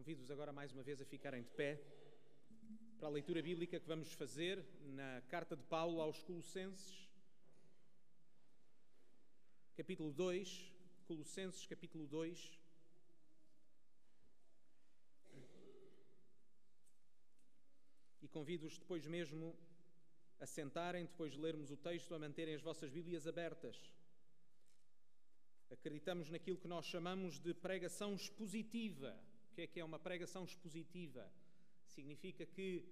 Convido-vos agora mais uma vez a ficarem de pé para a leitura bíblica que vamos fazer na carta de Paulo aos Colossenses, capítulo 2. Colossenses, capítulo 2. E convido-os depois mesmo a sentarem, depois de lermos o texto, a manterem as vossas Bíblias abertas. Acreditamos naquilo que nós chamamos de pregação expositiva que é que é uma pregação expositiva? Significa que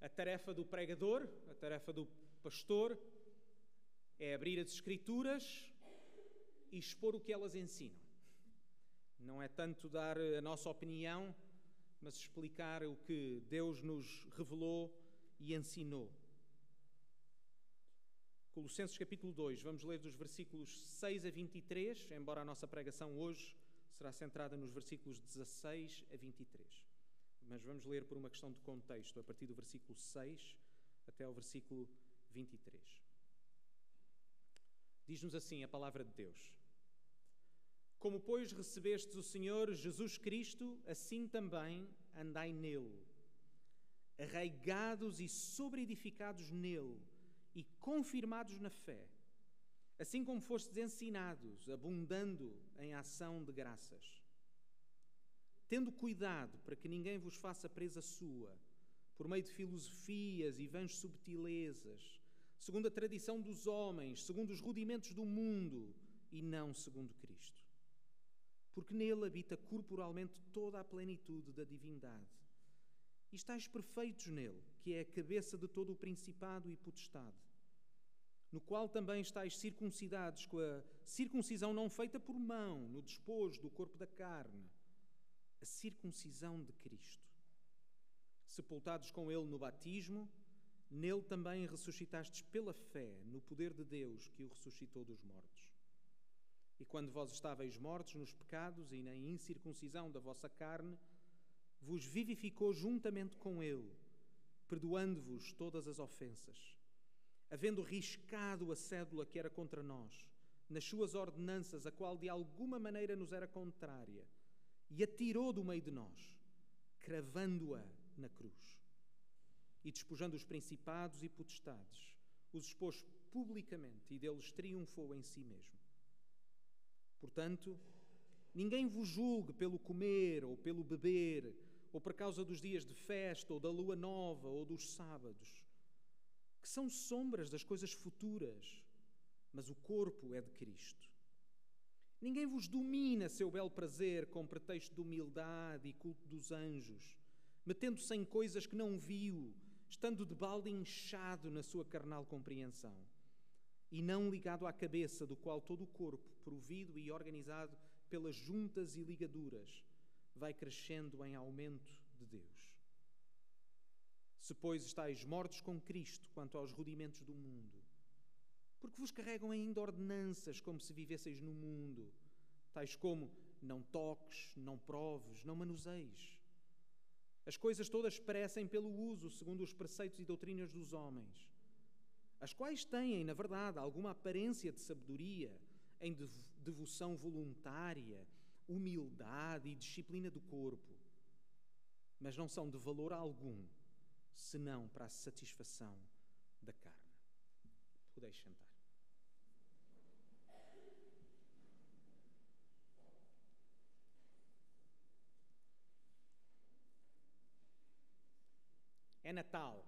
a tarefa do pregador, a tarefa do pastor, é abrir as Escrituras e expor o que elas ensinam. Não é tanto dar a nossa opinião, mas explicar o que Deus nos revelou e ensinou. Colossenses capítulo 2, vamos ler dos versículos 6 a 23, embora a nossa pregação hoje será centrada nos versículos 16 a 23. Mas vamos ler por uma questão de contexto, a partir do versículo 6 até ao versículo 23. Diz-nos assim a palavra de Deus: Como, pois, recebestes o Senhor Jesus Cristo, assim também andai nele, arraigados e sobreedificados nele e confirmados na fé assim como fostes ensinados, abundando em ação de graças. Tendo cuidado para que ninguém vos faça presa sua, por meio de filosofias e vãs subtilezas, segundo a tradição dos homens, segundo os rudimentos do mundo, e não segundo Cristo. Porque nele habita corporalmente toda a plenitude da divindade. E estáis perfeitos nele, que é a cabeça de todo o principado e potestade no qual também estáis circuncidados com a circuncisão não feita por mão, no despojo do corpo da carne, a circuncisão de Cristo. Sepultados com Ele no batismo, nele também ressuscitastes pela fé no poder de Deus que o ressuscitou dos mortos. E quando vós estáveis mortos nos pecados e na incircuncisão da vossa carne, vos vivificou juntamente com Ele, perdoando-vos todas as ofensas havendo riscado a cédula que era contra nós, nas suas ordenanças, a qual de alguma maneira nos era contrária, e atirou do meio de nós, cravando-a na cruz. E despojando os principados e potestades, os expôs publicamente e deles triunfou em si mesmo. Portanto, ninguém vos julgue pelo comer ou pelo beber, ou por causa dos dias de festa, ou da lua nova, ou dos sábados que são sombras das coisas futuras, mas o corpo é de Cristo. Ninguém vos domina seu belo prazer com pretexto de humildade e culto dos anjos, metendo-se em coisas que não viu, estando de balde inchado na sua carnal compreensão, e não ligado à cabeça, do qual todo o corpo, provido e organizado pelas juntas e ligaduras, vai crescendo em aumento de Deus. Se, pois, estáis mortos com Cristo quanto aos rudimentos do mundo, porque vos carregam ainda ordenanças como se vivesseis no mundo, tais como não toques, não proves, não manuseis. As coisas todas perecem pelo uso, segundo os preceitos e doutrinas dos homens, as quais têm, na verdade, alguma aparência de sabedoria, em devoção voluntária, humildade e disciplina do corpo, mas não são de valor algum senão para a satisfação da carne. Podeis sentar. É Natal.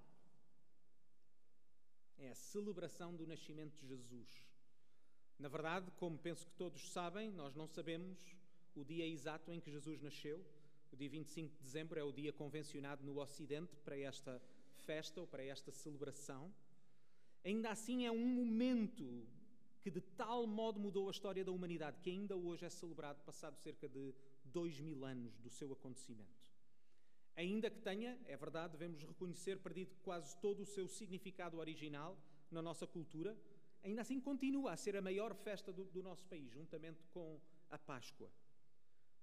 É a celebração do nascimento de Jesus. Na verdade, como penso que todos sabem, nós não sabemos o dia exato em que Jesus nasceu o dia 25 de dezembro é o dia convencionado no Ocidente para esta festa ou para esta celebração. Ainda assim, é um momento que de tal modo mudou a história da humanidade que ainda hoje é celebrado, passado cerca de dois mil anos do seu acontecimento. Ainda que tenha, é verdade, devemos reconhecer, perdido quase todo o seu significado original na nossa cultura, ainda assim continua a ser a maior festa do, do nosso país, juntamente com a Páscoa.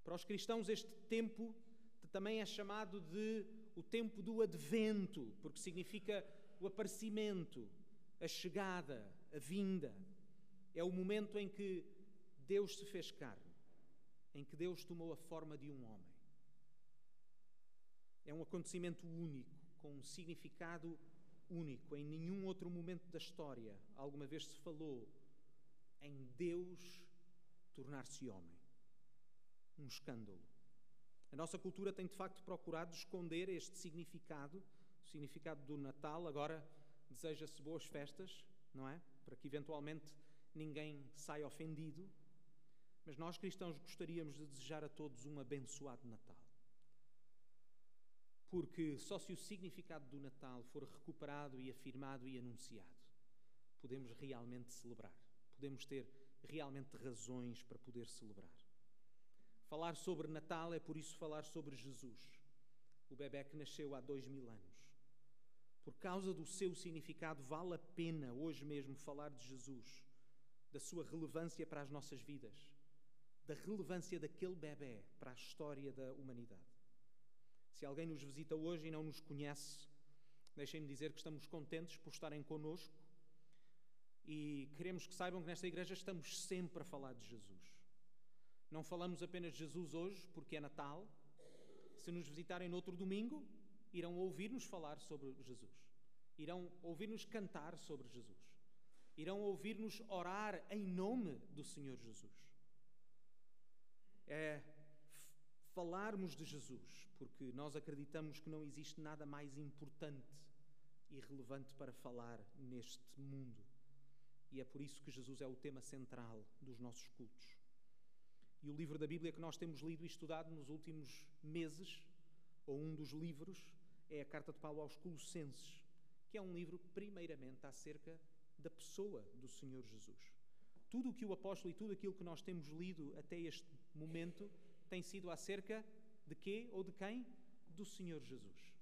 Para os cristãos, este tempo também é chamado de o tempo do advento, porque significa o aparecimento, a chegada, a vinda. É o momento em que Deus se fez carne, em que Deus tomou a forma de um homem. um acontecimento único, com um significado único. Em nenhum outro momento da história alguma vez se falou em Deus tornar-se homem. Um escândalo. A nossa cultura tem de facto procurado esconder este significado, o significado do Natal. Agora deseja-se boas festas, não é? Para que eventualmente ninguém saia ofendido. Mas nós cristãos gostaríamos de desejar a todos um abençoado Natal. Porque só se o significado do Natal for recuperado e afirmado e anunciado, podemos realmente celebrar. Podemos ter realmente razões para poder celebrar. Falar sobre Natal é por isso falar sobre Jesus, o bebê que nasceu há dois mil anos. Por causa do seu significado, vale a pena hoje mesmo falar de Jesus, da sua relevância para as nossas vidas, da relevância daquele bebê para a história da humanidade. Se alguém nos visita hoje e não nos conhece, deixem-me dizer que estamos contentes por estarem connosco e queremos que saibam que nesta igreja estamos sempre a falar de Jesus. Não falamos apenas de Jesus hoje, porque é Natal. Se nos visitarem no outro domingo, irão ouvir-nos falar sobre Jesus. Irão ouvir-nos cantar sobre Jesus. Irão ouvir-nos orar em nome do Senhor Jesus. É falarmos de Jesus, porque nós acreditamos que não existe nada mais importante e relevante para falar neste mundo. E é por isso que Jesus é o tema central dos nossos cultos. E o livro da Bíblia que nós temos lido e estudado nos últimos meses, ou um dos livros, é a Carta de Paulo aos Colossenses, que é um livro, primeiramente, acerca da pessoa do Senhor Jesus. Tudo o que o apóstolo e tudo aquilo que nós temos lido até este momento tem sido acerca de quê ou de quem? Do Senhor Jesus.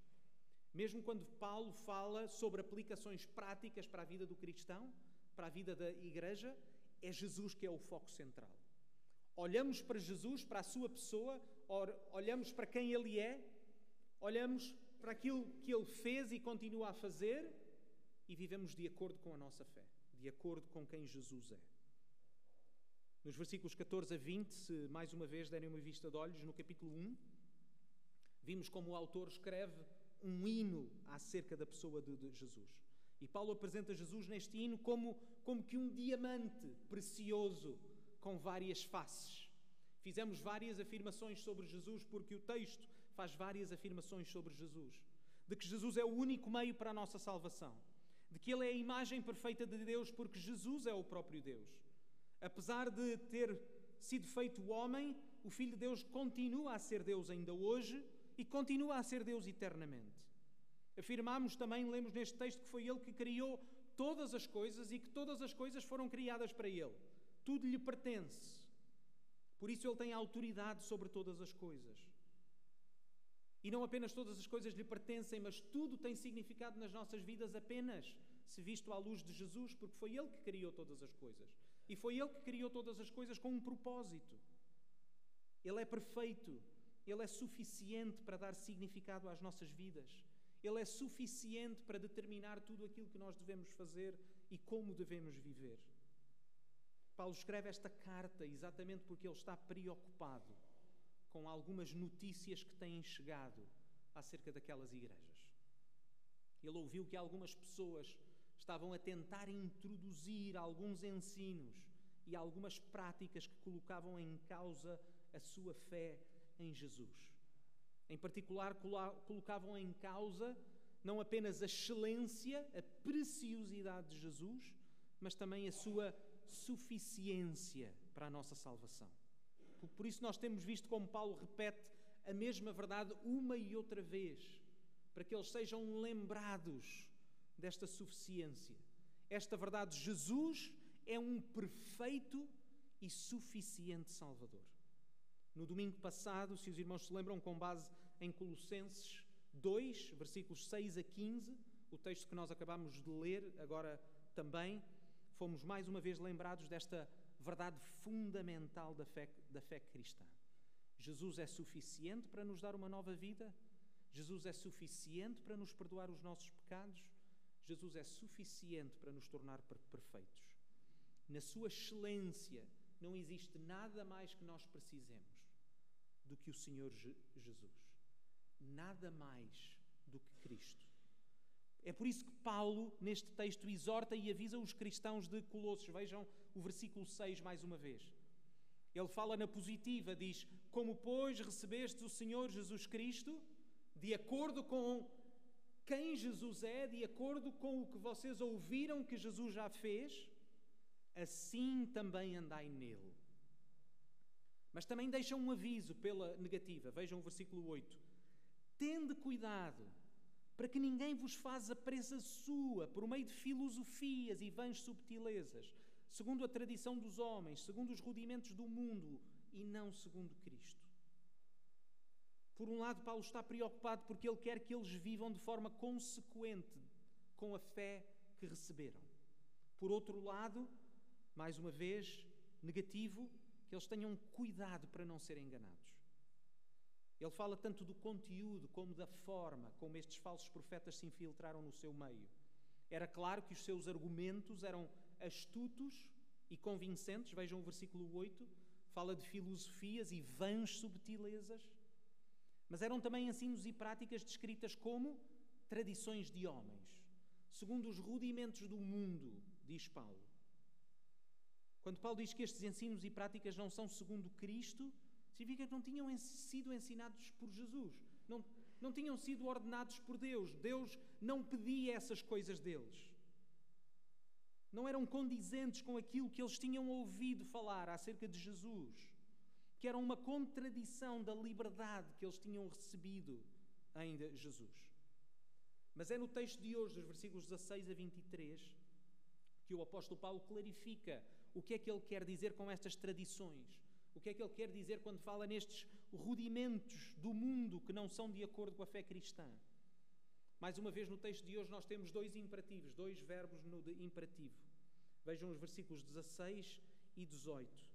Mesmo quando Paulo fala sobre aplicações práticas para a vida do cristão, para a vida da igreja, é Jesus que é o foco central. Olhamos para Jesus, para a sua pessoa, olhamos para quem ele é, olhamos para aquilo que ele fez e continua a fazer e vivemos de acordo com a nossa fé, de acordo com quem Jesus é. Nos versículos 14 a 20, se mais uma vez derem uma vista de olhos, no capítulo 1, vimos como o autor escreve um hino acerca da pessoa de, de Jesus. E Paulo apresenta Jesus neste hino como, como que um diamante precioso com várias faces. Fizemos várias afirmações sobre Jesus porque o texto faz várias afirmações sobre Jesus. De que Jesus é o único meio para a nossa salvação. De que Ele é a imagem perfeita de Deus porque Jesus é o próprio Deus Apesar de ter sido feito homem, o Filho de Deus continua a ser Deus ainda hoje e continua a ser Deus eternamente. Afirmamos também, lemos neste texto, que foi Ele que criou todas as coisas e que todas as coisas foram criadas para Ele. Tudo lhe pertence. Por isso Ele tem autoridade sobre todas as coisas. E não apenas todas as coisas lhe pertencem, mas tudo tem significado nas nossas vidas apenas se visto à luz de Jesus, porque foi Ele que criou todas as coisas. E foi Ele que criou todas as coisas com um propósito. Ele é perfeito, Ele é suficiente para dar significado às nossas vidas. Ele é suficiente para determinar tudo aquilo que nós devemos fazer e como devemos viver. Paulo escreve esta carta exatamente porque ele está preocupado com algumas notícias que têm chegado acerca daquelas igrejas. Ele ouviu que algumas pessoas estavam a tentar introduzir alguns ensinos e algumas práticas que colocavam em causa a sua fé em Jesus. Em particular, colocavam em causa não apenas a excelência, a preciosidade de Jesus, mas também a sua suficiência para a nossa salvação. Por isso, nós temos visto como Paulo repete a mesma verdade uma e outra vez, para que eles sejam lembrados desta suficiência. Esta verdade, Jesus é um perfeito e suficiente Salvador. No domingo passado, se os irmãos se lembram, com base em Colossenses 2, versículos 6 a 15, o texto que nós acabamos de ler agora também, fomos mais uma vez lembrados desta verdade fundamental da fé, da fé cristã. Jesus é suficiente para nos dar uma nova vida, Jesus é suficiente para nos perdoar os nossos pecados, Jesus é suficiente para nos tornar perfeitos. Na sua excelência, não existe nada mais que nós precisemos do que o Senhor Jesus. nada mais do que Cristo. É por isso que Paulo, neste texto, exorta e avisa os cristãos de Colossos. Vejam o versículo 6 mais uma vez. Ele fala na positiva, diz: Como, pois, recebestes o Senhor Jesus Cristo, de acordo com quem Jesus é, de acordo com o que vocês ouviram que Jesus já fez, assim também andai nele. Mas também deixa um aviso pela negativa. Vejam o versículo 8. Tende cuidado para que ninguém vos faça presa sua por meio de filosofias e vãs subtilezas, segundo a tradição dos homens, segundo os rudimentos do mundo e não segundo Cristo. Por um lado, Paulo está preocupado porque ele quer que eles vivam de forma consequente com a fé que receberam. Por outro lado, mais uma vez, negativo, que eles tenham cuidado para não serem enganados. Ele fala tanto do conteúdo como da forma como estes falsos profetas se infiltraram no seu meio. Era claro que os seus argumentos eram astutos e convincentes, vejam o versículo 8, fala de filosofias e vãs subtilezas, mas eram também ensinos e práticas descritas como tradições de homens, segundo os rudimentos do mundo, diz Paulo. Quando Paulo diz que estes ensinos e práticas não são segundo Cristo, significa que não tinham sido ensinados por Jesus, não, não tinham sido ordenados por Deus. Deus não pedia essas coisas deles. Não eram condizentes com aquilo que eles tinham ouvido falar acerca de Jesus, que era uma contradição da liberdade que eles tinham recebido em Jesus. Mas é no texto de hoje, dos versículos 16 a 23, que o apóstolo Paulo clarifica o que é que ele quer dizer com estas tradições. O que é que ele quer dizer quando fala nestes rudimentos do mundo que não são de acordo com a fé cristã? Mais uma vez, no texto de hoje, nós temos dois imperativos, dois verbos no imperativo. Vejam os versículos 16 e 18.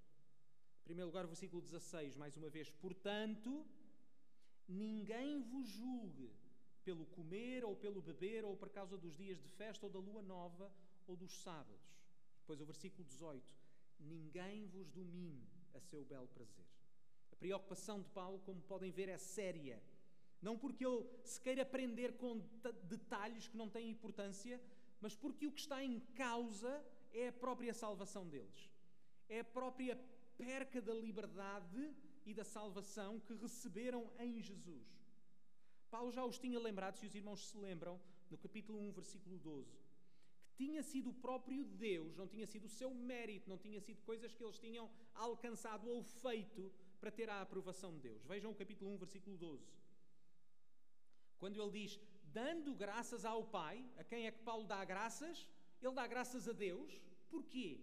Em primeiro lugar, o versículo 16, mais uma vez. Portanto, ninguém vos julgue pelo comer ou pelo beber ou por causa dos dias de festa ou da lua nova ou dos sábados. Depois o versículo 18: Ninguém vos domine a seu belo prazer. A preocupação de Paulo, como podem ver, é séria. Não porque ele se queira aprender com detalhes que não têm importância, mas porque o que está em causa é a própria salvação deles. É a própria perca da liberdade e da salvação que receberam em Jesus. Paulo já os tinha lembrado, se os irmãos se lembram, no capítulo 1, versículo 12 tinha sido o próprio Deus, não tinha sido o seu mérito, não tinha sido coisas que eles tinham alcançado ou feito para ter a aprovação de Deus. Vejam o capítulo 1, versículo 12. Quando ele diz, dando graças ao Pai, a quem é que Paulo dá graças? Ele dá graças a Deus. Porquê?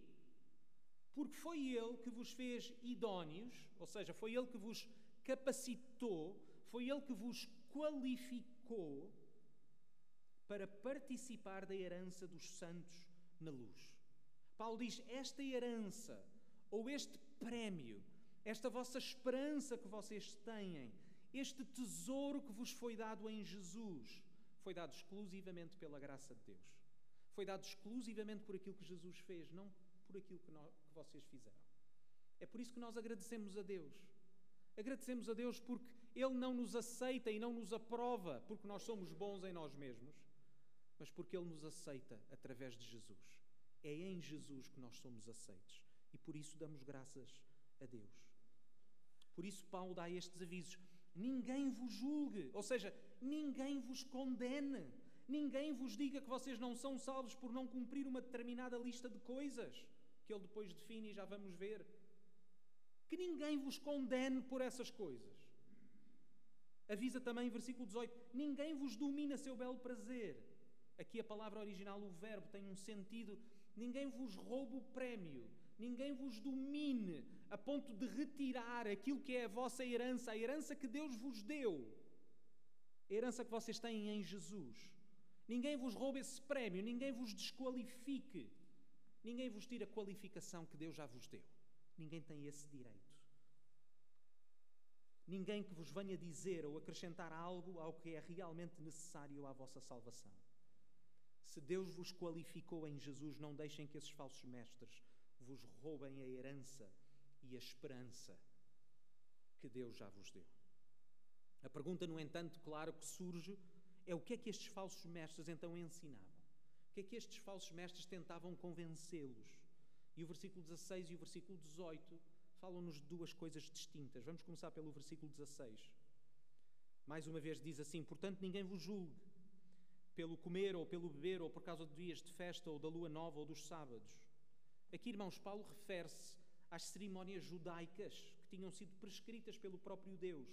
Porque foi Ele que vos fez idóneos, ou seja, foi Ele que vos capacitou, foi Ele que vos qualificou para participar da herança dos santos na luz. Paulo diz: esta herança, ou este prémio, esta vossa esperança que vocês têm, este tesouro que vos foi dado em Jesus, foi dado exclusivamente pela graça de Deus. Foi dado exclusivamente por aquilo que Jesus fez, não por aquilo que, nós, que vocês fizeram. É por isso que nós agradecemos a Deus. Agradecemos a Deus porque Ele não nos aceita e não nos aprova porque nós somos bons em nós mesmos, mas porque Ele nos aceita através de Jesus. É em Jesus que nós somos aceitos e por isso damos graças a Deus. Por isso, Paulo dá estes avisos: ninguém vos julgue, ou seja, ninguém vos condene, ninguém vos diga que vocês não são salvos por não cumprir uma determinada lista de coisas que ele depois define e já vamos ver. Que ninguém vos condene por essas coisas. Avisa também, versículo 18: ninguém vos domina seu belo prazer Aqui a palavra original, o verbo, tem um sentido. Ninguém vos rouba o prémio, ninguém vos domine a ponto de retirar aquilo que é a vossa herança, a herança que Deus vos deu, a herança que vocês têm em Jesus. Ninguém vos rouba esse prémio, ninguém vos desqualifique, ninguém vos tira a qualificação que Deus já vos deu. Ninguém tem esse direito. Ninguém que vos venha dizer ou acrescentar algo ao que é realmente necessário à vossa salvação. Se Deus vos qualificou em Jesus, não deixem que esses falsos mestres vos roubem a herança e a esperança que Deus já vos deu. A pergunta, no entanto, claro que surge é o que é que estes falsos mestres então ensinavam? O que é que estes falsos mestres tentavam convencê-los? E o versículo 16 e o versículo 18 falam-nos de duas coisas distintas. Vamos começar pelo versículo 16. Mais uma vez diz assim: Portanto, ninguém vos julgue pelo comer ou pelo beber ou por causa de dias de festa ou da lua nova ou dos sábados. Aqui, irmãos, Paulo refere-se às cerimónias judaicas que tinham sido prescritas pelo próprio Deus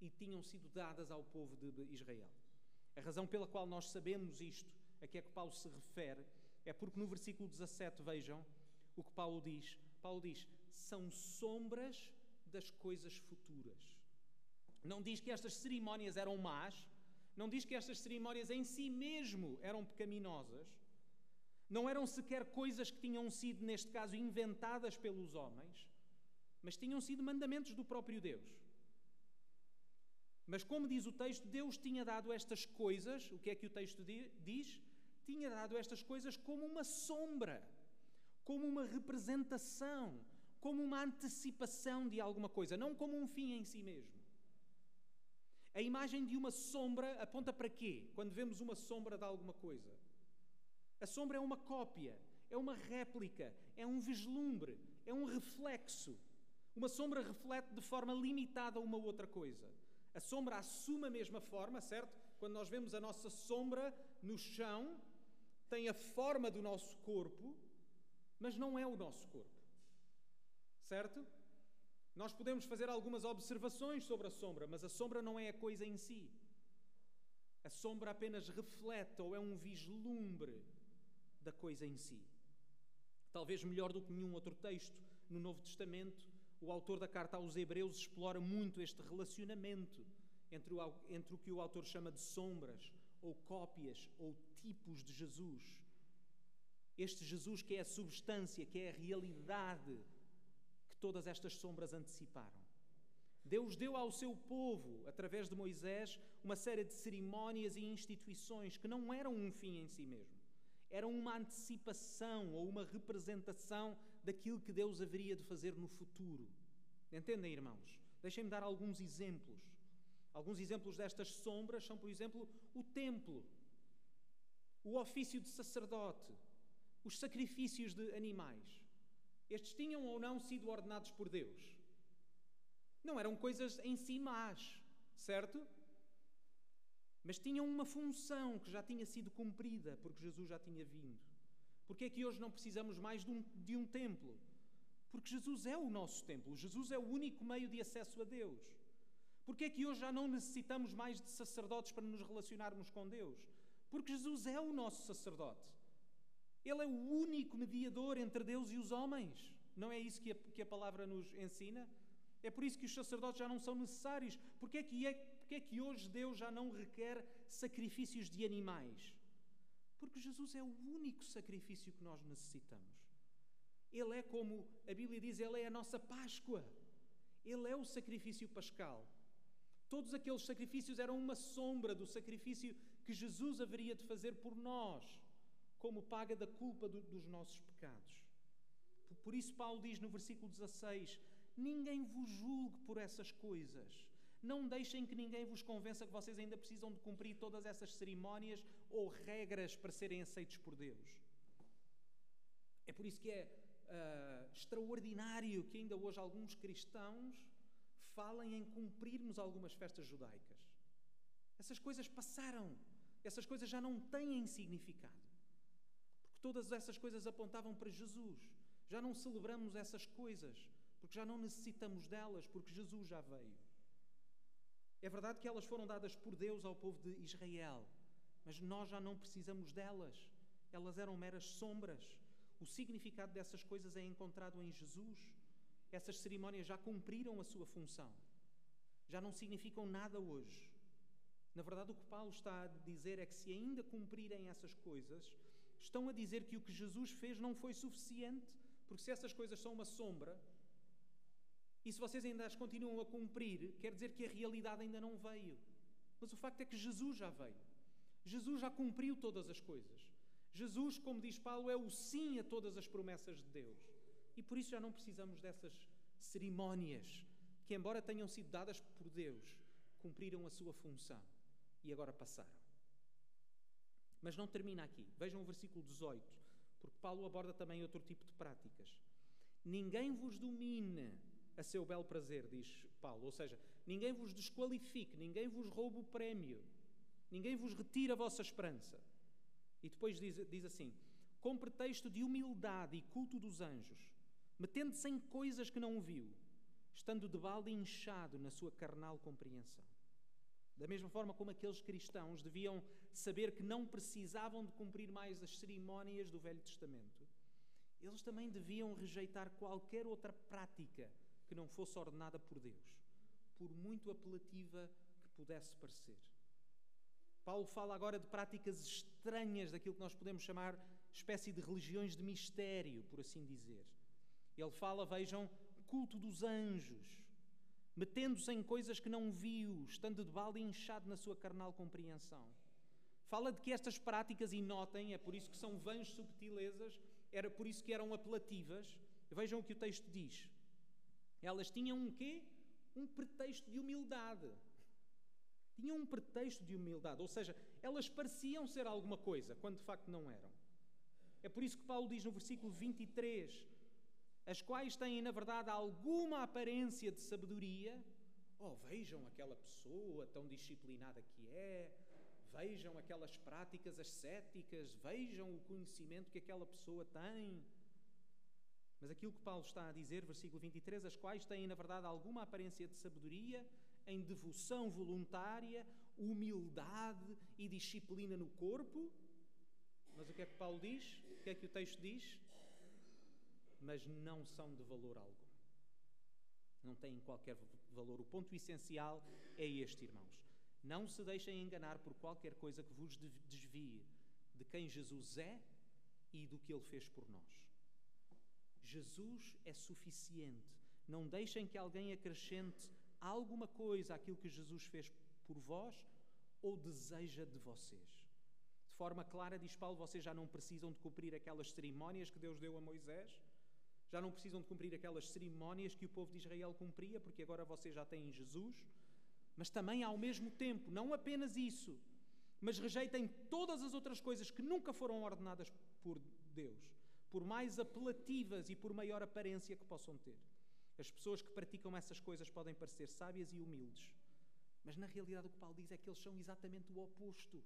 e tinham sido dadas ao povo de Israel. A razão pela qual nós sabemos isto, a que é que Paulo se refere, é porque no versículo 17, vejam o que Paulo diz. Paulo diz: são sombras das coisas futuras. Não diz que estas cerimónias eram más, não diz que estas cerimónias em si mesmo eram pecaminosas, não eram sequer coisas que tinham sido, neste caso, inventadas pelos homens, mas tinham sido mandamentos do próprio Deus. Mas, como diz o texto, Deus tinha dado estas coisas, o que é que o texto diz? Tinha dado estas coisas como uma sombra, como uma representação, como uma antecipação de alguma coisa, não como um fim em si mesmo. A imagem de uma sombra aponta para quê? Quando vemos uma sombra de alguma coisa. A sombra é uma cópia, é uma réplica, é um vislumbre, é um reflexo. Uma sombra reflete de forma limitada uma outra coisa. A sombra assume a mesma forma, certo? Quando nós vemos a nossa sombra no chão, tem a forma do nosso corpo, mas não é o nosso corpo. Certo? Nós podemos fazer algumas observações sobre a sombra, mas a sombra não é a coisa em si. A sombra apenas reflete ou é um vislumbre da coisa em si. Talvez melhor do que nenhum outro texto no Novo Testamento, o autor da carta aos Hebreus explora muito este relacionamento entre o, entre o que o autor chama de sombras, ou cópias, ou tipos de Jesus. Este Jesus que é a substância, que é a realidade todas estas sombras anteciparam. Deus deu ao seu povo, através de Moisés, uma série de cerimónias e instituições que não eram um fim em si mesmo. Eram uma antecipação ou uma representação daquilo que Deus haveria de fazer no futuro. Entendem, irmãos? Deixem-me dar alguns exemplos. Alguns exemplos destas sombras são, por exemplo, o templo, o ofício de sacerdote, os sacrifícios de animais. Estes tinham ou não sido ordenados por Deus? Não eram coisas em si más, certo? Mas tinham uma função que já tinha sido cumprida, porque Jesus já tinha vindo. Porque é que hoje não precisamos mais de um, de um templo? Porque Jesus é o nosso templo, Jesus é o único meio de acesso a Deus. Porque é que hoje já não necessitamos mais de sacerdotes para nos relacionarmos com Deus? Porque Jesus é o nosso sacerdote. Ele é o único mediador entre Deus e os homens. Não é isso que a, que a palavra nos ensina? É por isso que os sacerdotes já não são necessários. Porque é, que é, é que hoje Deus já não requer sacrifícios de animais? Porque Jesus é o único sacrifício que nós necessitamos. Ele é como a Bíblia diz, ele é a nossa Páscoa. Ele é o sacrifício pascal. Todos aqueles sacrifícios eram uma sombra do sacrifício que Jesus haveria de fazer por nós, como paga da culpa do, dos nossos pecados. Por isso, Paulo diz no versículo 16: Ninguém vos julgue por essas coisas. Não deixem que ninguém vos convença que vocês ainda precisam de cumprir todas essas cerimónias ou regras para serem aceitos por Deus. É por isso que é uh, extraordinário que ainda hoje alguns cristãos falem em cumprirmos algumas festas judaicas. Essas coisas passaram, essas coisas já não têm significado. Todas essas coisas apontavam para Jesus. Já não celebramos essas coisas, porque já não necessitamos delas, porque Jesus já veio. É verdade que elas foram dadas por Deus ao povo de Israel, mas nós já não precisamos delas. Elas eram meras sombras. O significado dessas coisas é encontrado em Jesus. Essas cerimónias já cumpriram a sua função. Já não significam nada hoje. Na verdade, o que Paulo está a dizer é que, se ainda cumprirem essas coisas, estão a dizer que o que Jesus fez não foi suficiente, porque se essas coisas são uma sombra, e se vocês ainda as continuam a cumprir, quer dizer que a realidade ainda não veio. Mas o facto é que Jesus já veio. Jesus já cumpriu todas as coisas. Jesus, como diz Paulo, é o sim a todas as promessas de Deus. E por isso já não precisamos dessas cerimónias que, embora tenham sido dadas por Deus, cumpriram a sua função e agora passaram. Mas não termina aqui. Vejam o versículo 18, porque Paulo aborda também outro tipo de práticas. Ninguém vos domine a seu belo prazer, diz Paulo. Ou seja, ninguém vos desqualifique, ninguém vos roube o prémio, ninguém vos retire a vossa esperança. E depois diz, diz assim: com pretexto de humildade e culto dos anjos, metendo-se em coisas que não viu, estando de balde inchado na sua carnal compreensão. Da mesma forma como aqueles cristãos deviam saber que não precisavam de cumprir mais as cerimónias do Velho Testamento, eles também deviam rejeitar qualquer outra prática que não fosse ordenada por Deus, por muito apelativa que pudesse parecer. Paulo fala agora de práticas estranhas daquilo que nós podemos chamar espécie de religiões de mistério, por assim dizer. Ele fala, vejam, culto dos anjos, metendo-se em coisas que não viu, estando de balde inchado na sua carnal compreensão. Fala de que estas práticas, e notem, é por isso que são vãs subtilezas, era por isso que eram apelativas. Vejam o que o texto diz. Elas tinham um quê? Um pretexto de humildade. Tinham um pretexto de humildade, ou seja, elas pareciam ser alguma coisa, quando de facto não eram. É por isso que Paulo diz no versículo 23: as quais têm, na verdade, alguma aparência de sabedoria. Oh, vejam aquela pessoa tão disciplinada que é, vejam aquelas práticas ascéticas, vejam o conhecimento que aquela pessoa tem. Mas aquilo que Paulo está a dizer, versículo 23, as quais têm, na verdade, alguma aparência de sabedoria, em devoção voluntária, humildade e disciplina no corpo. Mas o que é que Paulo diz? O que é que o texto diz? mas não são de valor algum. Não têm qualquer valor. O ponto essencial é este, irmãos. Não se deixem enganar por qualquer coisa que vos desvie de quem Jesus é e do que ele fez por nós. Jesus é suficiente. Não deixem que alguém acrescente alguma coisa àquilo que Jesus fez por vós ou deseja de vocês. De forma clara, diz Paulo, vocês já não precisam de cumprir aquelas cerimónias que Deus deu a Moisés já não precisam de cumprir aquelas cerimónias que o povo de Israel cumpria, porque agora vocês já têm Jesus. Mas também, ao mesmo tempo, não apenas isso, mas rejeitem todas as outras coisas que nunca foram ordenadas por Deus, por mais apelativas e por maior aparência que possam ter. As pessoas que praticam essas coisas podem parecer sábias e humildes, mas na realidade o que Paulo diz é que eles são exatamente o oposto.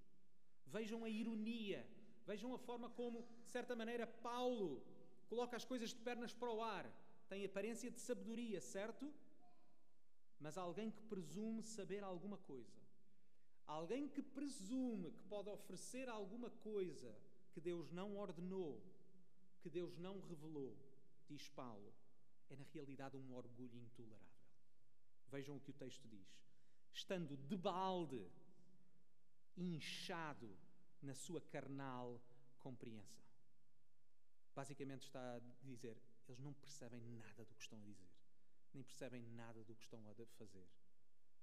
Vejam a ironia, vejam a forma como, de certa maneira, Paulo coloca as coisas de pernas para o ar, tem aparência de sabedoria, certo? Mas alguém que presume saber alguma coisa, alguém que presume que pode oferecer alguma coisa que Deus não ordenou, que Deus não revelou, diz Paulo, é na realidade um orgulho intolerável. Vejam o que o texto diz: estando de balde, inchado na sua carnal compreensão. Basicamente está a dizer: eles não percebem nada do que estão a dizer, nem percebem nada do que estão a fazer.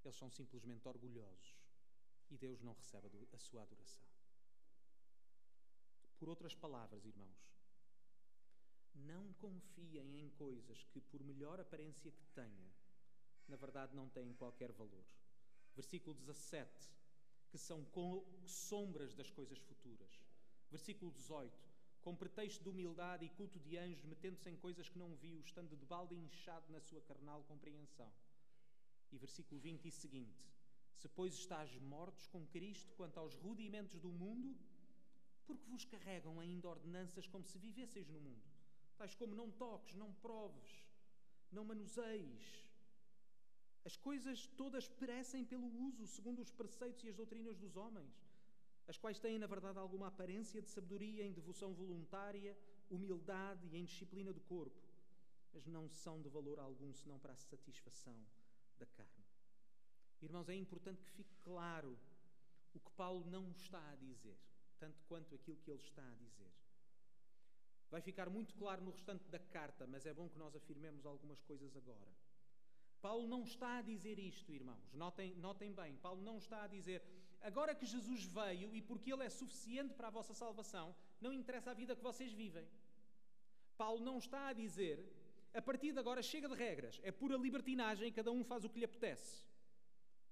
Eles são simplesmente orgulhosos e Deus não recebe a sua adoração. Por outras palavras, irmãos, não confiem em coisas que, por melhor aparência que tenham, na verdade não têm qualquer valor. Versículo 17, que são sombras das coisas futuras. Versículo 18, com pretexto de humildade e culto de anjos, metendo-se em coisas que não viu, estando de balde inchado na sua carnal compreensão. E versículo 20 e seguinte: Se, pois, estás mortos com Cristo quanto aos rudimentos do mundo, porque vos carregam ainda ordenanças como se vivesseis no mundo, tais como não toques, não proves, não manuseis. As coisas todas perecem pelo uso, segundo os preceitos e as doutrinas dos homens as quais têm, na verdade, alguma aparência de sabedoria em devoção voluntária, humildade e em disciplina do corpo, mas não são de valor algum senão para a satisfação da carne. Irmãos, é importante que fique claro o que Paulo não está a dizer, tanto quanto aquilo que ele está a dizer. Vai ficar muito claro no restante da carta, mas é bom que nós afirmemos algumas coisas agora. Paulo não está a dizer isto, irmãos. Notem, notem bem, Paulo não está a dizer agora que Jesus veio e porque Ele é suficiente para a vossa salvação, não interessa a vida que vocês vivem. Paulo não está a dizer a partir de agora chega de regras, é pura libertinagem, cada um faz o que lhe apetece.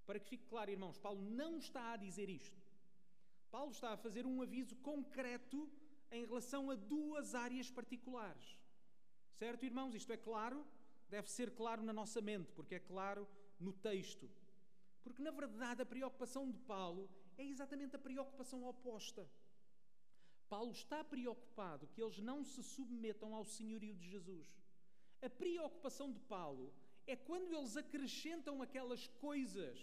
Para que fique claro, irmãos, Paulo não está a dizer isto. Paulo está a fazer um aviso concreto em relação a duas áreas particulares. Certo, irmãos? Isto é claro? Deve ser claro na nossa mente, porque é claro no texto. Porque, na verdade, a preocupação de Paulo é exatamente a preocupação oposta. Paulo está preocupado que eles não se submetam ao senhorio de Jesus. A preocupação de Paulo é quando eles acrescentam aquelas coisas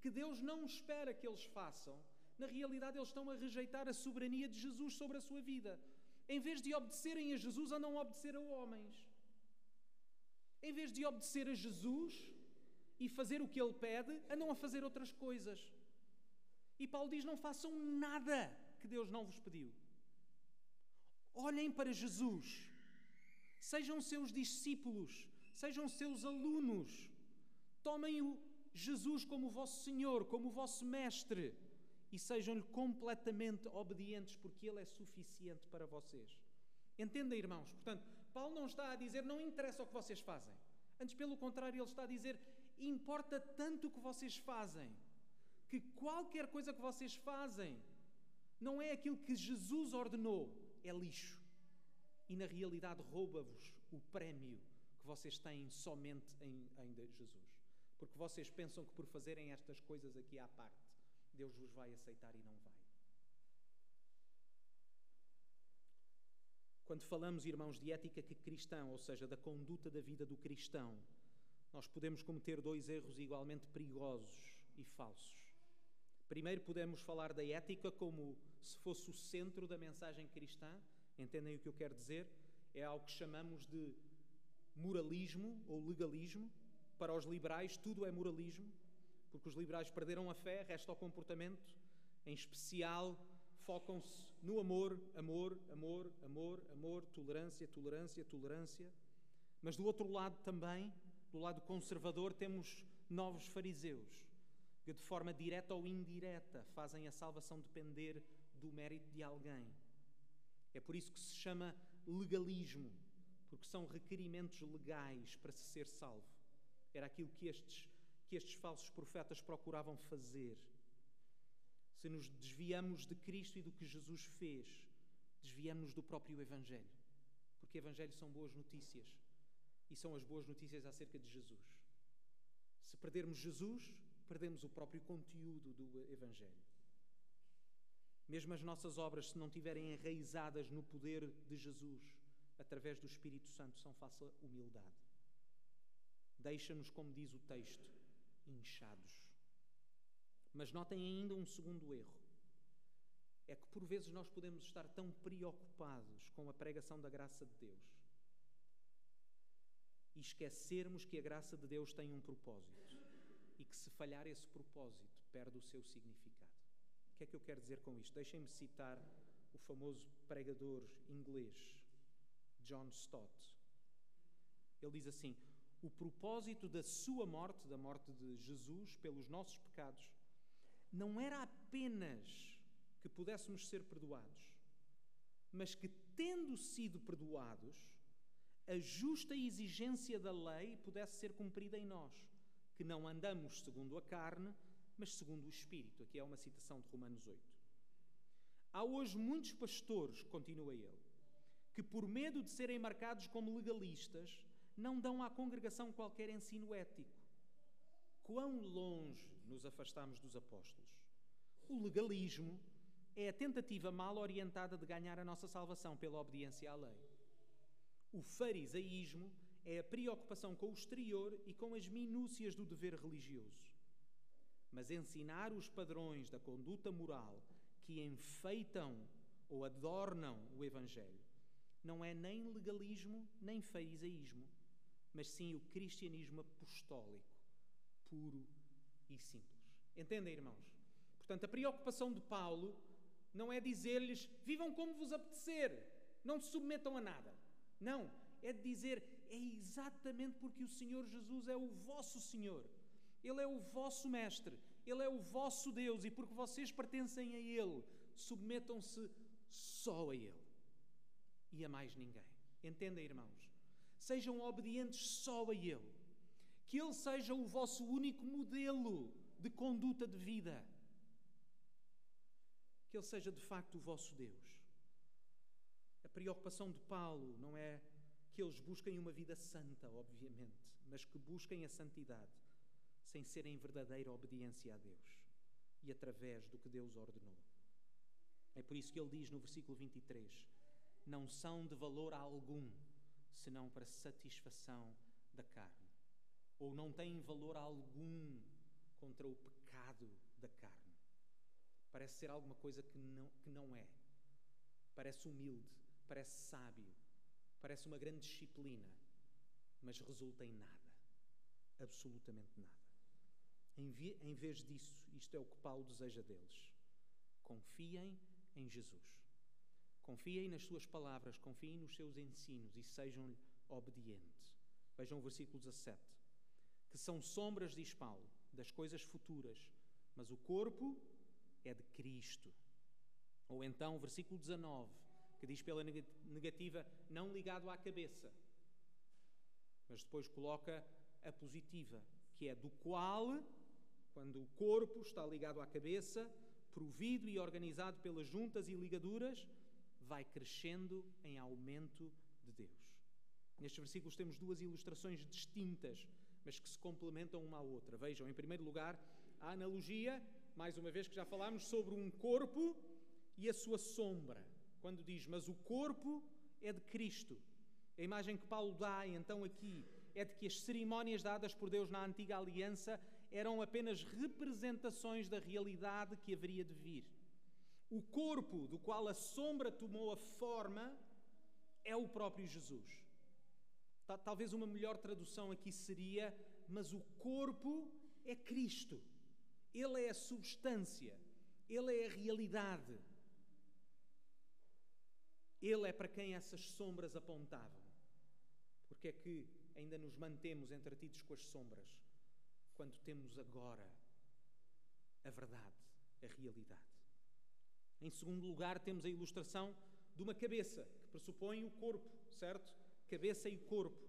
que Deus não espera que eles façam, na realidade eles estão a rejeitar a soberania de Jesus sobre a sua vida. Em vez de obedecerem a Jesus, a não obedecer a homens. Em vez de obedecer a Jesus e fazer o que ele pede, a não a fazer outras coisas. E Paulo diz: não façam nada que Deus não vos pediu. Olhem para Jesus. Sejam seus discípulos sejam seus alunos. Tomem o Jesus como o vosso Senhor, como o vosso Mestre e sejam-lhe completamente obedientes, porque Ele é suficiente para vocês. Entendem, irmãos? Portanto, Paulo não está a dizer não interessa o que vocês fazem. Antes, pelo contrário, ele está a dizer importa tanto o que vocês fazem, que qualquer coisa que vocês fazem não é aquilo que Jesus ordenou, é lixo. E na realidade rouba-vos o prémio que vocês têm somente em, em Jesus. Porque vocês pensam que por fazerem estas coisas aqui à parte, Deus vos vai aceitar e não vai. Quando falamos, irmãos, de ética cristã, ou seja, da conduta da vida do cristão, nós podemos cometer dois erros igualmente perigosos e falsos. Primeiro, podemos falar da ética como se fosse o centro da mensagem cristã. Entendem o que eu quero dizer? É algo que chamamos de moralismo ou legalismo. Para os liberais, tudo é moralismo, porque os liberais perderam a fé, resta o comportamento. Em especial, focam-se no amor, amor, amor, amor, amor, tolerância, tolerância, tolerância. Mas do outro lado também, do lado conservador, temos novos fariseus, que de forma direta ou indireta fazem a salvação depender do mérito de alguém. É por isso que se chama legalismo porque são requerimentos legais para se ser salvo. Era aquilo que estes, que estes falsos profetas procuravam fazer. Se nos desviamos de Cristo e do que Jesus fez, desviamos do próprio Evangelho. Porque Evangelho são boas notícias. E são as boas notícias acerca de Jesus. Se perdermos Jesus, perdemos o próprio conteúdo do Evangelho. Mesmo as nossas obras, se não estiverem enraizadas no poder de Jesus, através do Espírito Santo, são falsa humildade. Deixa-nos, como diz o texto, inchados. Mas notem ainda um segundo erro. É que por vezes nós podemos estar tão preocupados com a pregação da graça de Deus e esquecermos que a graça de Deus tem um propósito e que se falhar esse propósito perde o seu significado. O que é que eu quero dizer com isto? Deixem-me citar o famoso pregador inglês John Stott. Ele diz assim: o propósito da sua morte, da morte de Jesus pelos nossos pecados, não era apenas que pudéssemos ser perdoados, mas que, tendo sido perdoados, a justa exigência da lei pudesse ser cumprida em nós, que não andamos segundo a carne, mas segundo o Espírito. Aqui é uma citação de Romanos 8. Há hoje muitos pastores, continua ele, que, por medo de serem marcados como legalistas, não dão à congregação qualquer ensino ético. Quão longe nos afastamos dos apóstolos? O legalismo é a tentativa mal orientada de ganhar a nossa salvação pela obediência à lei. O farisaísmo é a preocupação com o exterior e com as minúcias do dever religioso. Mas ensinar os padrões da conduta moral que enfeitam ou adornam o Evangelho não é nem legalismo nem farisaísmo, mas sim o cristianismo apostólico, puro e simples. Entendem, irmãos? Portanto, a preocupação de Paulo não é dizer-lhes vivam como vos apetecer, não se submetam a nada. Não, é dizer é exatamente porque o Senhor Jesus é o vosso Senhor, Ele é o vosso Mestre, Ele é o vosso Deus e porque vocês pertencem a Ele, submetam-se só a Ele e a mais ninguém. Entendem, irmãos? Sejam obedientes só a Ele. Que Ele seja o vosso único modelo de conduta de vida. Que Ele seja de facto o vosso Deus. Preocupação de Paulo não é que eles busquem uma vida santa, obviamente, mas que busquem a santidade sem serem em verdadeira obediência a Deus e através do que Deus ordenou. É por isso que ele diz no versículo 23: Não são de valor algum senão para satisfação da carne, ou não têm valor algum contra o pecado da carne. Parece ser alguma coisa que não, que não é. Parece humilde, parece sábio, parece uma grande disciplina, mas resulta em nada. Absolutamente nada. Em, vez disso, isto é o que Paulo deseja deles. Confiem em Jesus. Confiem nas suas palavras, confiem nos seus ensinos e sejam-lhe obedientes. Vejam o versículo 17. Que são sombras, diz Paulo, das coisas futuras, mas o corpo é de Cristo. Ou então, versículo 19, que diz pela negativa, não ligado à cabeça, mas depois coloca a positiva, que é do qual, quando o corpo está ligado à cabeça, provido e organizado pelas juntas e ligaduras, vai crescendo em aumento de Deus. Nestes versículos temos duas ilustrações distintas, mas que se complementam uma à outra. Vejam, em primeiro lugar, a analogia, mais uma vez que já falámos, sobre um corpo e a sua sombra. Quando diz, mas o corpo é de Cristo. A imagem que Paulo dá então aqui é de que as cerimónias dadas por Deus na antiga aliança eram apenas representações da realidade que haveria de vir. O corpo do qual a sombra tomou a forma é o próprio Jesus. Talvez uma melhor tradução aqui seria: mas o corpo é Cristo. Ele é a substância, ele é a realidade. Ele é para quem essas sombras apontavam. Porque é que ainda nos mantemos entretidos com as sombras? quando temos agora a verdade, a realidade. Em segundo lugar, temos a ilustração de uma cabeça, que pressupõe o corpo, certo? Cabeça e corpo.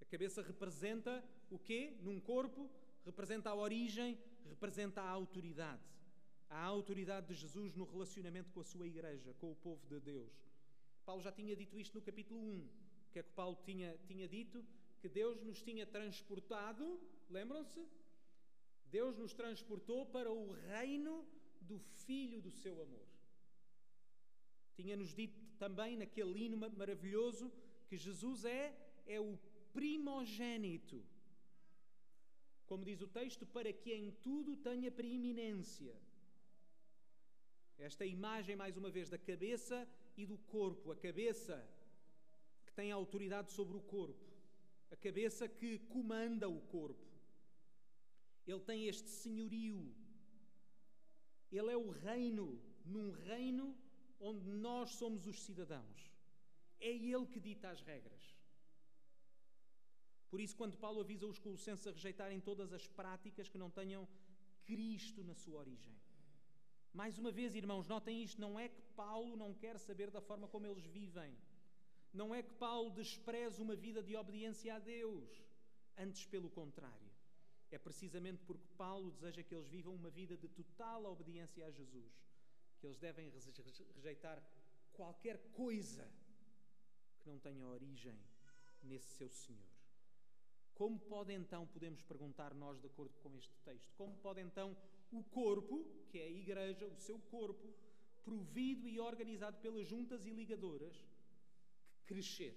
A cabeça representa o quê? Num corpo, representa a origem, representa a autoridade. A autoridade de Jesus no relacionamento com a sua igreja, com o povo de Deus. Paulo já tinha dito isto no capítulo 1. O que é que Paulo tinha, tinha dito? Que Deus nos tinha transportado, lembram-se? Deus nos transportou para o reino do Filho do seu amor. Tinha-nos dito também naquele hino maravilhoso que Jesus é, é o primogênito. Como diz o texto, para que em tudo tenha preeminência. Esta imagem, mais uma vez, da cabeça e do corpo. A cabeça que tem autoridade sobre o corpo. A cabeça que comanda o corpo. Ele tem este senhorio. Ele é o reino, num reino onde nós somos os cidadãos. É Ele que dita as regras. Por isso, quando Paulo avisa os colossenses a rejeitarem todas as práticas que não tenham Cristo na sua origem. Mais uma vez, irmãos, notem isto: não é que Paulo não quer saber da forma como eles vivem. Não é que Paulo despreze uma vida de obediência a Deus. Antes, pelo contrário. É precisamente porque Paulo deseja que eles vivam uma vida de total obediência a Jesus, que eles devem rejeitar qualquer coisa que não tenha origem nesse seu Senhor. Como pode então, podemos perguntar nós, de acordo com este texto, como pode então o corpo, que é a igreja, o seu corpo, provido e organizado pelas juntas e ligadoras, crescer,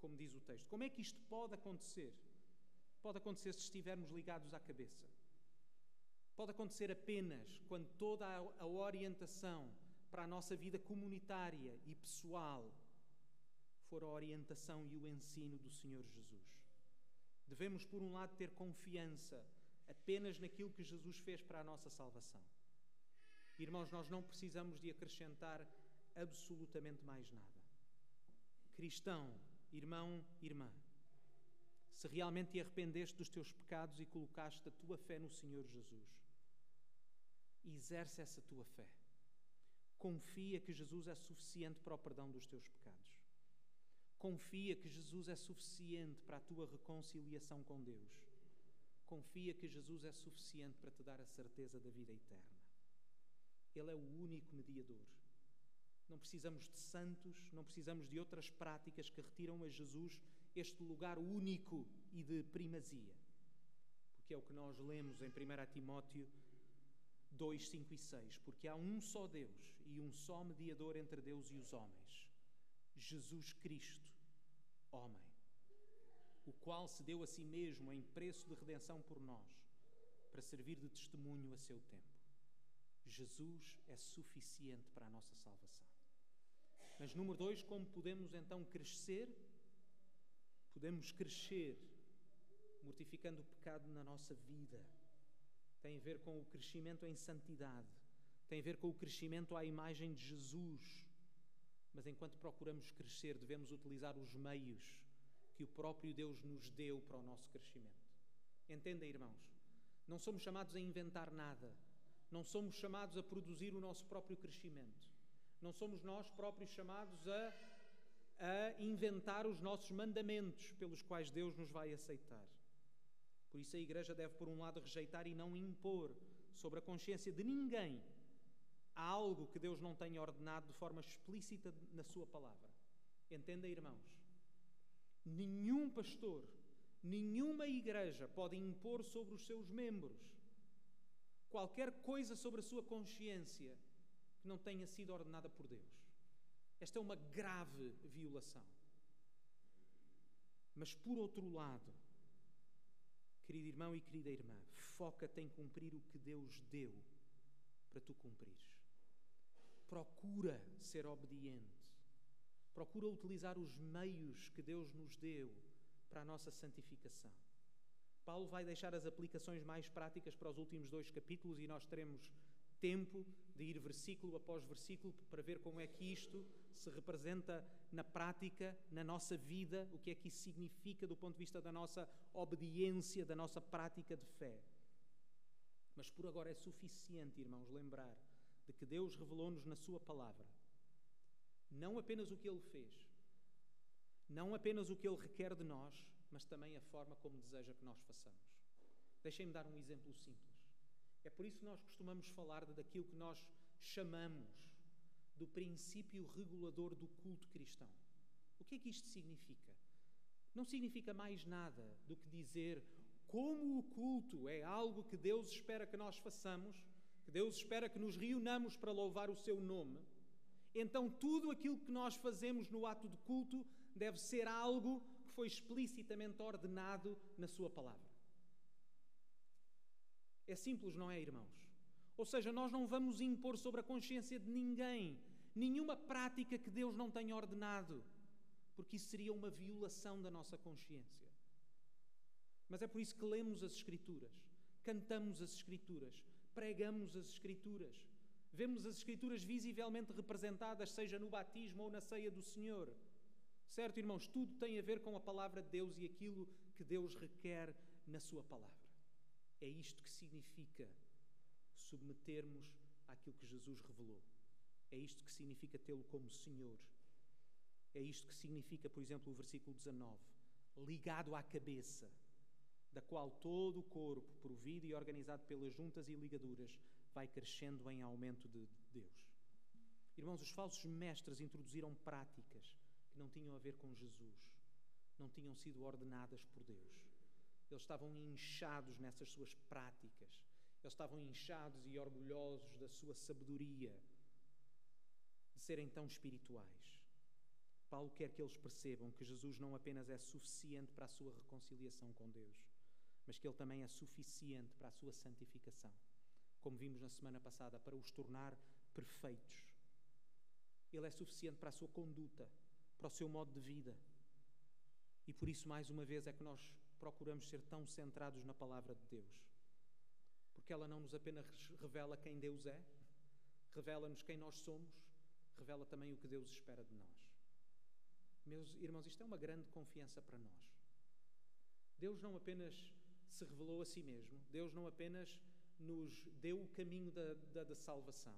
como diz o texto? Como é que isto pode acontecer? Pode acontecer se estivermos ligados à cabeça. Pode acontecer apenas quando toda a orientação para a nossa vida comunitária e pessoal for a orientação e o ensino do Senhor Jesus. Devemos, por um lado, ter confiança apenas naquilo que Jesus fez para a nossa salvação. Irmãos, nós não precisamos de acrescentar absolutamente mais nada. Cristão, irmão, irmã, se realmente te arrependeste dos teus pecados e colocaste a tua fé no Senhor Jesus, exerce essa tua fé. Confia que Jesus é suficiente para o perdão dos teus pecados. Confia que Jesus é suficiente para a tua reconciliação com Deus. Confia que Jesus é suficiente para te dar a certeza da vida eterna. Ele é o único mediador. Não precisamos de santos, não precisamos de outras práticas que retiram a Jesus este lugar único e de primazia. Porque é o que nós lemos em 1 Timóteo 2, 5 e 6. Porque há um só Deus e um só mediador entre Deus e os homens: Jesus Cristo, homem, o qual se deu a si mesmo em preço de redenção por nós, para servir de testemunho a seu tempo. Jesus é suficiente para a nossa salvação. Mas, número dois, como podemos então crescer? Podemos crescer mortificando o pecado na nossa vida. Tem a ver com o crescimento em santidade, tem a ver com o crescimento à imagem de Jesus. Mas enquanto procuramos crescer, devemos utilizar os meios que o próprio Deus nos deu para o nosso crescimento. Entenda, irmãos, não somos chamados a inventar nada, não somos chamados a produzir o nosso próprio crescimento, não somos nós próprios chamados a, a inventar os nossos mandamentos pelos quais Deus nos vai aceitar. Por isso a Igreja deve, por um lado, rejeitar e não impor sobre a consciência de ninguém algo que Deus não tenha ordenado de forma explícita na Sua palavra. Entenda, irmãos, nenhum pastor, nenhuma igreja pode impor sobre os seus membros qualquer coisa sobre a sua consciência que não tenha sido ordenada por Deus. Esta é uma grave violação. Mas por outro lado, querido irmão e querida irmã, foca-te em cumprir o que Deus deu para tu cumprires. Procura ser obediente. Procura utilizar os meios que Deus nos deu para a nossa santificação. Paulo vai deixar as aplicações mais práticas para os últimos dois capítulos e nós teremos tempo de ir versículo após versículo para ver como é que isto se representa na prática, na nossa vida, o que é que isso significa do ponto de vista da nossa obediência, da nossa prática de fé. Mas por agora é suficiente, irmãos, lembrar de que Deus revelou-nos na Sua palavra não apenas o que Ele fez, não apenas o que Ele requer de nós, mas também a forma como deseja que nós façamos. Deixem-me dar um exemplo simples. É por isso que nós costumamos falar daquilo que nós chamamos do princípio regulador do culto cristão. O que é que isto significa? Não significa mais nada do que dizer como o culto é algo que Deus espera que nós façamos, que Deus espera que nos reunamos para louvar o seu nome. Então, tudo aquilo que nós fazemos no ato de culto deve ser algo que foi explicitamente ordenado na Sua palavra. É simples, não é, irmãos? Ou seja, nós não vamos impor sobre a consciência de ninguém nenhuma prática que Deus não tenha ordenado, porque isso seria uma violação da nossa consciência. Mas é por isso que lemos as Escrituras, cantamos as Escrituras, pregamos as Escrituras, vemos as Escrituras visivelmente representadas, seja no batismo ou na ceia do Senhor. Certo, irmãos? Tudo tem a ver com a palavra de Deus e aquilo que Deus requer na Sua palavra. É isto que significa submetermos àquilo que Jesus revelou. É isto que significa tê-lo como Senhor. É isto que significa, por exemplo, o versículo 19: ligado à cabeça, da qual todo o corpo, provido e organizado pelas juntas e ligaduras, vai crescendo em aumento de Deus. Irmãos, os falsos mestres introduziram práticas que não tinham a ver com Jesus, não tinham sido ordenadas por Deus. Eles estavam inchados nessas suas práticas. Eles estavam inchados e orgulhosos da sua sabedoria, de serem tão espirituais. Paulo quer que eles percebam que Jesus não apenas é suficiente para a sua reconciliação com Deus, mas que Ele também é suficiente para a sua santificação, como vimos na semana passada, para os tornar perfeitos. Ele é suficiente para a sua conduta, para o seu modo de vida. E por isso, mais uma vez, é que nós procuramos ser tão centrados na palavra de Deus. Porque ela não nos apenas revela quem Deus é, revela-nos quem nós somos, revela também o que Deus espera de nós. Meus irmãos, isto é uma grande confiança para nós. Deus não apenas se revelou a si mesmo, Deus não apenas nos deu o caminho da, da, da salvação,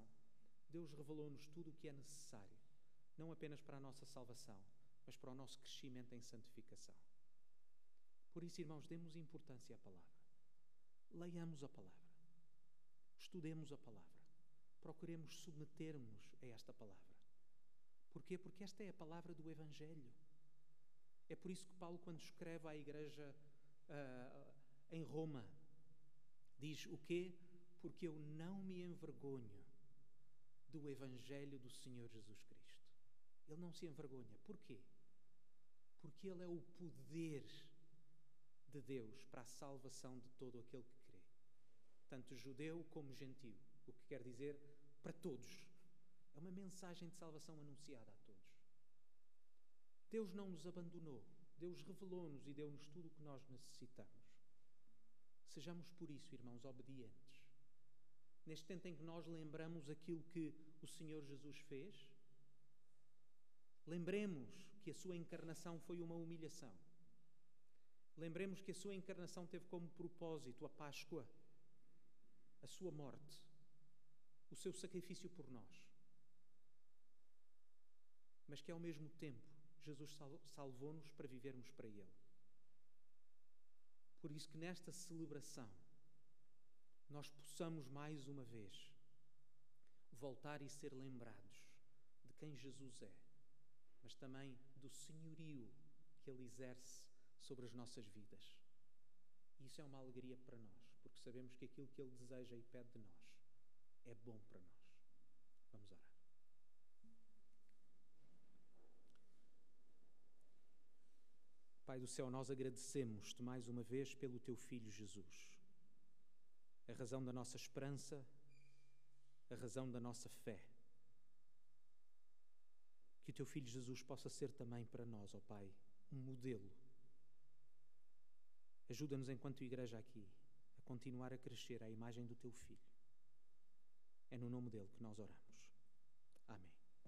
Deus revelou-nos tudo o que é necessário, não apenas para a nossa salvação, mas para o nosso crescimento em santificação. Por isso, irmãos, demos importância à palavra. Leiamos a palavra, estudemos a palavra, procuremos submetermos a esta palavra. Porquê? Porque esta é a palavra do Evangelho. É por isso que Paulo, quando escreve à igreja uh, em Roma, diz o quê? Porque eu não me envergonho do Evangelho do Senhor Jesus Cristo. Ele não se envergonha. Porquê? Porque Ele é o poder de Deus para a salvação de todo aquele que crê, tanto judeu como gentio, o que quer dizer para todos. É uma mensagem de salvação anunciada a todos. Deus não nos abandonou, Deus revelou-nos e deu-nos tudo o que nós necessitamos. Sejamos por isso, irmãos, obedientes. Neste tempo em que nós lembramos aquilo que o Senhor Jesus fez, lembremos que a sua encarnação foi uma humilhação. Lembremos que a sua encarnação teve como propósito a Páscoa, a sua morte, o seu sacrifício por nós. Mas que ao mesmo tempo Jesus salvou-nos para vivermos para Ele. Por isso que nesta celebração nós possamos mais uma vez voltar e ser lembrados de quem Jesus é, mas também do senhorio que Ele exerce sobre as nossas vidas. Isso é uma alegria para nós, porque sabemos que aquilo que Ele deseja e pede de nós é bom para nós. Vamos orar. Pai do céu, nós agradecemos-te mais uma vez pelo teu Filho Jesus, a razão da nossa esperança, a razão da nossa fé. Que o teu Filho Jesus possa ser também para nós, ó Pai, um modelo Ajuda-nos, enquanto igreja aqui, a continuar a crescer à imagem do teu filho. É no nome dele que nós oramos.